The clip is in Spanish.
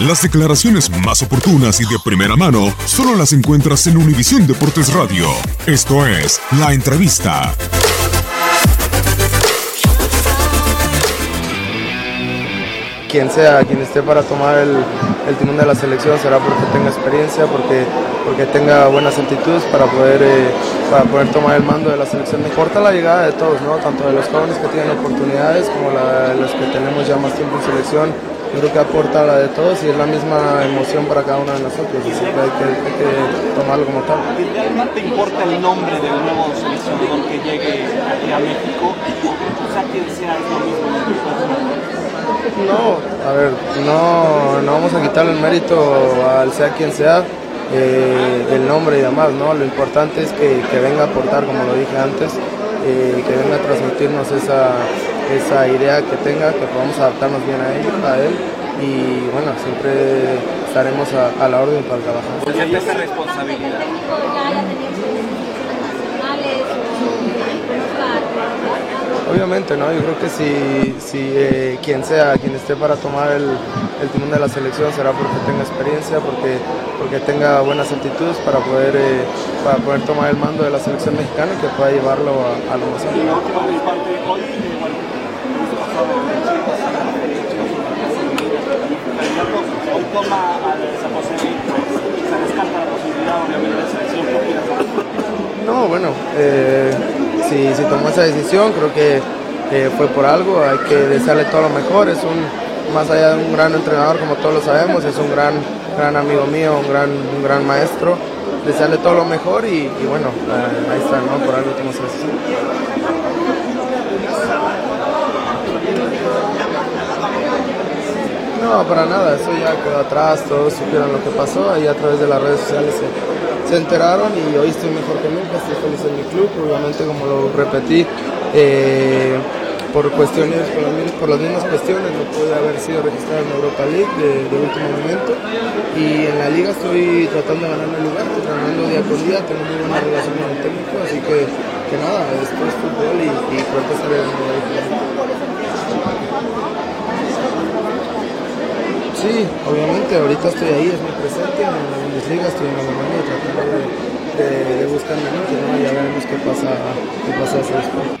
Las declaraciones más oportunas y de primera mano solo las encuentras en Univisión Deportes Radio. Esto es La Entrevista. quien sea, quien esté para tomar el, timón de la selección será porque tenga experiencia, porque, porque tenga buenas actitudes para poder, eh, para poder tomar el mando de la selección. Me importa la llegada de todos, ¿no? tanto de los jóvenes que tienen oportunidades como la, los que tenemos ya más tiempo en selección yo creo que aporta la de todos y es la misma emoción para cada uno de nosotros, así que hay que, hay que tomarlo como tal. ¿Realmente importa el nombre del nuevo seleccionador que llegue aquí a México? O sea, quien sea, lo mismo. No, a ver, no, no vamos a quitarle el mérito al sea quien sea. Eh, del nombre y demás, ¿no? Lo importante es que, que venga a aportar, como lo dije antes, eh, que venga a transmitirnos esa, esa idea que tenga, que podamos adaptarnos bien a él, a él y bueno, siempre estaremos a, a la orden para trabajar. ¿Se siente esa responsabilidad? Obviamente, ¿no? Yo creo que si, si eh, quien sea, quien esté para tomar el, el, timón de la selección será porque tenga experiencia, porque, porque tenga buenas actitudes para poder, eh, para poder tomar el mando de la selección mexicana y que pueda llevarlo a, a lo más alto. Hoy toma esa posibilidad, se descarta la posibilidad obviamente de selección No, bueno, eh, si, tomó esa decisión creo que fue por algo, hay que desearle todo lo mejor, es un, más allá de un gran entrenador como todos lo sabemos, es un gran, gran amigo mío, un gran, un gran maestro, desearle todo lo mejor y, bueno, ahí está, ¿no? por algo tomó esa decisión. No, para nada, eso ya quedó atrás, todos supieron lo que pasó, ahí a través de las redes sociales se, enteraron y hoy estoy mejor que nunca, estoy feliz en mi club, obviamente como lo repetí, eh, por cuestiones, por las, por las, mismas cuestiones, no pude haber sido registrado en Europa League de, último momento y en la liga estoy tratando de ganar el lugar, entrenando día con día, tengo muy buena relación con el técnico, así que, que nada, esto es fútbol y, y pronto estaré en el Sí, obviamente, ahorita estoy ahí, es mi presente, en la Bundesliga estoy en Alemania tratando de, de, de buscar minutos, ¿no? ya veremos qué pasa, qué pasa después.